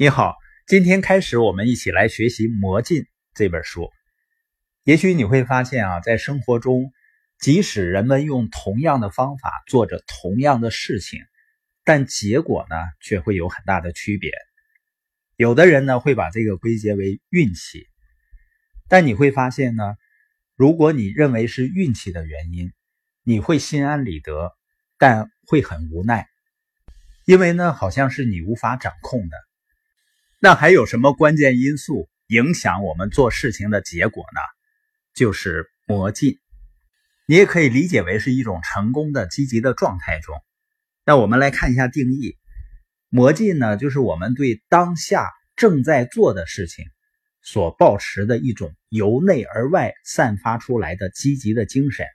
你好，今天开始我们一起来学习《魔镜》这本书。也许你会发现啊，在生活中，即使人们用同样的方法做着同样的事情，但结果呢却会有很大的区别。有的人呢会把这个归结为运气，但你会发现呢，如果你认为是运气的原因，你会心安理得，但会很无奈，因为呢好像是你无法掌控的。那还有什么关键因素影响我们做事情的结果呢？就是魔镜。你也可以理解为是一种成功的积极的状态中。那我们来看一下定义：魔镜呢，就是我们对当下正在做的事情所保持的一种由内而外散发出来的积极的精神。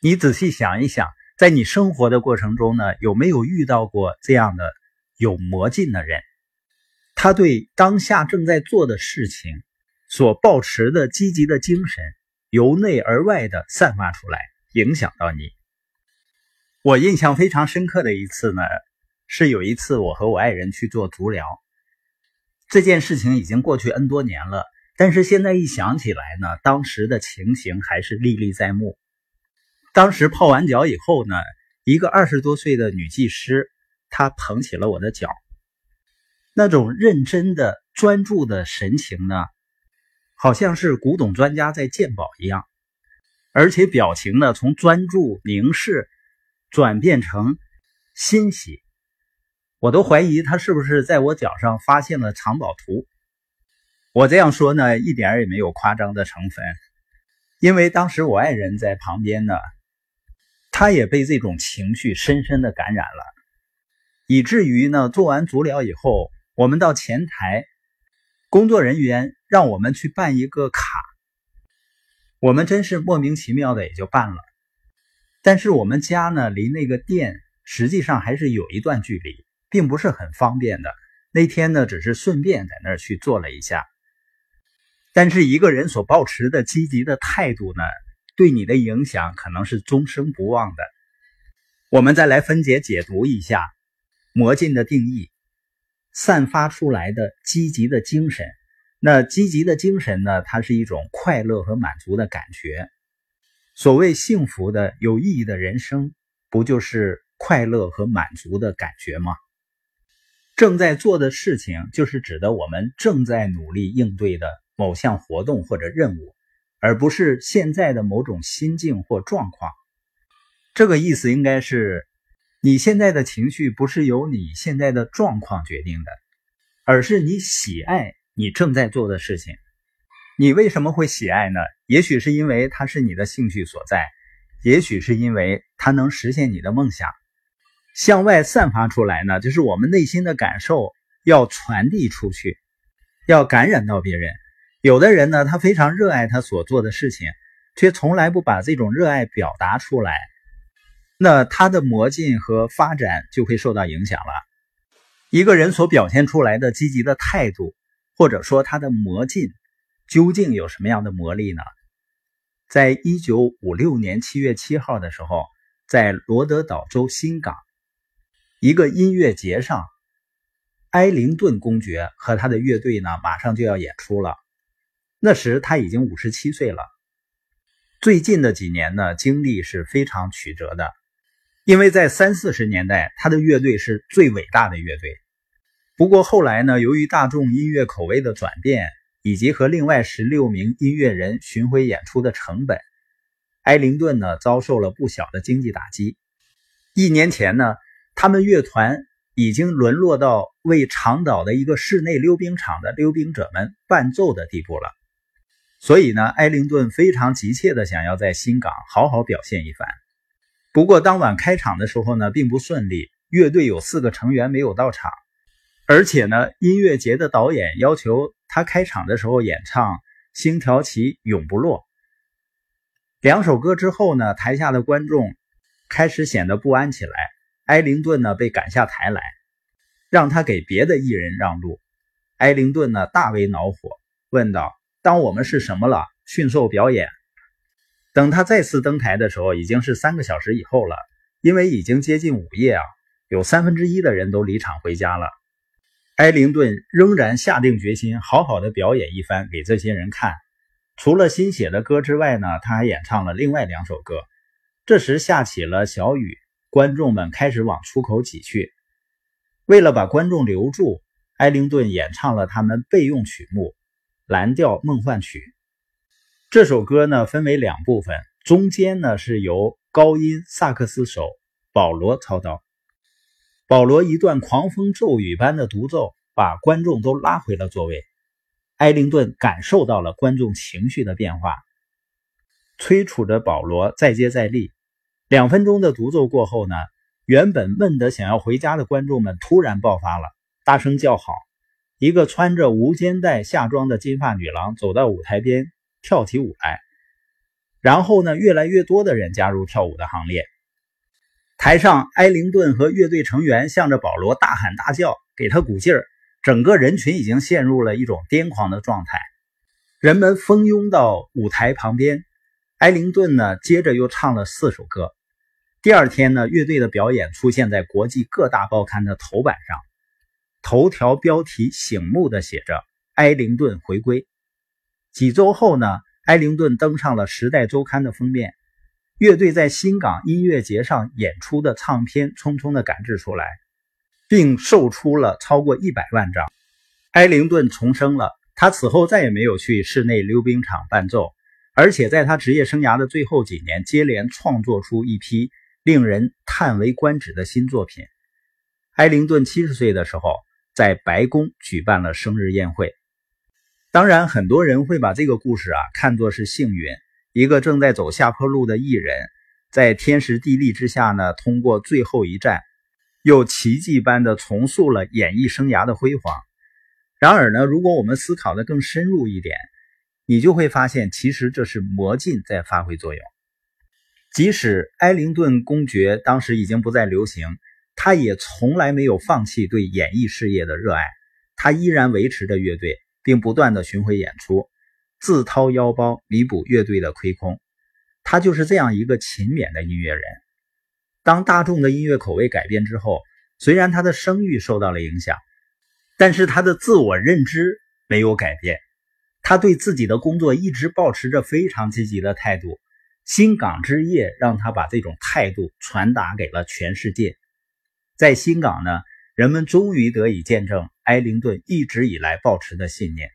你仔细想一想，在你生活的过程中呢，有没有遇到过这样的有魔镜的人？他对当下正在做的事情所抱持的积极的精神，由内而外的散发出来，影响到你。我印象非常深刻的一次呢，是有一次我和我爱人去做足疗。这件事情已经过去 N 多年了，但是现在一想起来呢，当时的情形还是历历在目。当时泡完脚以后呢，一个二十多岁的女技师，她捧起了我的脚。那种认真的、专注的神情呢，好像是古董专家在鉴宝一样，而且表情呢，从专注凝视转变成欣喜，我都怀疑他是不是在我脚上发现了藏宝图。我这样说呢，一点也没有夸张的成分，因为当时我爱人在旁边呢，他也被这种情绪深深的感染了，以至于呢，做完足疗以后。我们到前台，工作人员让我们去办一个卡，我们真是莫名其妙的也就办了。但是我们家呢，离那个店实际上还是有一段距离，并不是很方便的。那天呢，只是顺便在那儿去做了一下。但是一个人所保持的积极的态度呢，对你的影响可能是终生不忘的。我们再来分解解读一下魔镜的定义。散发出来的积极的精神，那积极的精神呢？它是一种快乐和满足的感觉。所谓幸福的、有意义的人生，不就是快乐和满足的感觉吗？正在做的事情，就是指的我们正在努力应对的某项活动或者任务，而不是现在的某种心境或状况。这个意思应该是。你现在的情绪不是由你现在的状况决定的，而是你喜爱你正在做的事情。你为什么会喜爱呢？也许是因为它是你的兴趣所在，也许是因为它能实现你的梦想。向外散发出来呢，就是我们内心的感受要传递出去，要感染到别人。有的人呢，他非常热爱他所做的事情，却从来不把这种热爱表达出来。那他的魔镜和发展就会受到影响了。一个人所表现出来的积极的态度，或者说他的魔镜，究竟有什么样的魔力呢？在一九五六年七月七号的时候，在罗德岛州新港一个音乐节上，埃灵顿公爵和他的乐队呢，马上就要演出了。那时他已经五十七岁了。最近的几年呢，经历是非常曲折的。因为在三四十年代，他的乐队是最伟大的乐队。不过后来呢，由于大众音乐口味的转变，以及和另外十六名音乐人巡回演出的成本，埃灵顿呢遭受了不小的经济打击。一年前呢，他们乐团已经沦落到为长岛的一个室内溜冰场的溜冰者们伴奏的地步了。所以呢，埃灵顿非常急切地想要在新港好好表现一番。不过当晚开场的时候呢，并不顺利。乐队有四个成员没有到场，而且呢，音乐节的导演要求他开场的时候演唱《星条旗永不落》。两首歌之后呢，台下的观众开始显得不安起来。埃灵顿呢被赶下台来，让他给别的艺人让路。埃灵顿呢大为恼火，问道：“当我们是什么了？驯兽表演？”等他再次登台的时候，已经是三个小时以后了。因为已经接近午夜啊，有三分之一的人都离场回家了。埃灵顿仍然下定决心好好的表演一番给这些人看。除了新写的歌之外呢，他还演唱了另外两首歌。这时下起了小雨，观众们开始往出口挤去。为了把观众留住，埃灵顿演唱了他们备用曲目《蓝调梦幻曲》。这首歌呢分为两部分，中间呢是由高音萨克斯手保罗操刀。保罗一段狂风骤雨般的独奏，把观众都拉回了座位。埃灵顿感受到了观众情绪的变化，催促着保罗再接再厉。两分钟的独奏过后呢，原本闷得想要回家的观众们突然爆发了，大声叫好。一个穿着无肩带夏装的金发女郎走到舞台边跳起舞来，然后呢，越来越多的人加入跳舞的行列。台上，埃灵顿和乐队成员向着保罗大喊大叫，给他鼓劲儿。整个人群已经陷入了一种癫狂的状态，人们蜂拥到舞台旁边。埃灵顿呢，接着又唱了四首歌。第二天呢，乐队的表演出现在国际各大报刊的头版上，头条标题醒目的写着“埃灵顿回归”。几周后呢，埃灵顿登上了《时代周刊》的封面。乐队在新港音乐节上演出的唱片匆匆的赶制出来。并售出了超过一百万张。埃灵顿重生了，他此后再也没有去室内溜冰场伴奏，而且在他职业生涯的最后几年，接连创作出一批令人叹为观止的新作品。埃灵顿七十岁的时候，在白宫举办了生日宴会。当然，很多人会把这个故事啊看作是幸运，一个正在走下坡路的艺人，在天时地利之下呢，通过最后一战。又奇迹般的重塑了演艺生涯的辉煌。然而呢，如果我们思考的更深入一点，你就会发现，其实这是魔镜在发挥作用。即使埃灵顿公爵当时已经不再流行，他也从来没有放弃对演艺事业的热爱。他依然维持着乐队，并不断的巡回演出，自掏腰包弥补乐队的亏空。他就是这样一个勤勉的音乐人。当大众的音乐口味改变之后，虽然他的声誉受到了影响，但是他的自我认知没有改变。他对自己的工作一直保持着非常积极的态度。新港之夜让他把这种态度传达给了全世界。在新港呢，人们终于得以见证埃灵顿一直以来保持的信念。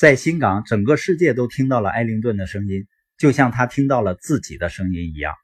在新港，整个世界都听到了埃灵顿的声音，就像他听到了自己的声音一样。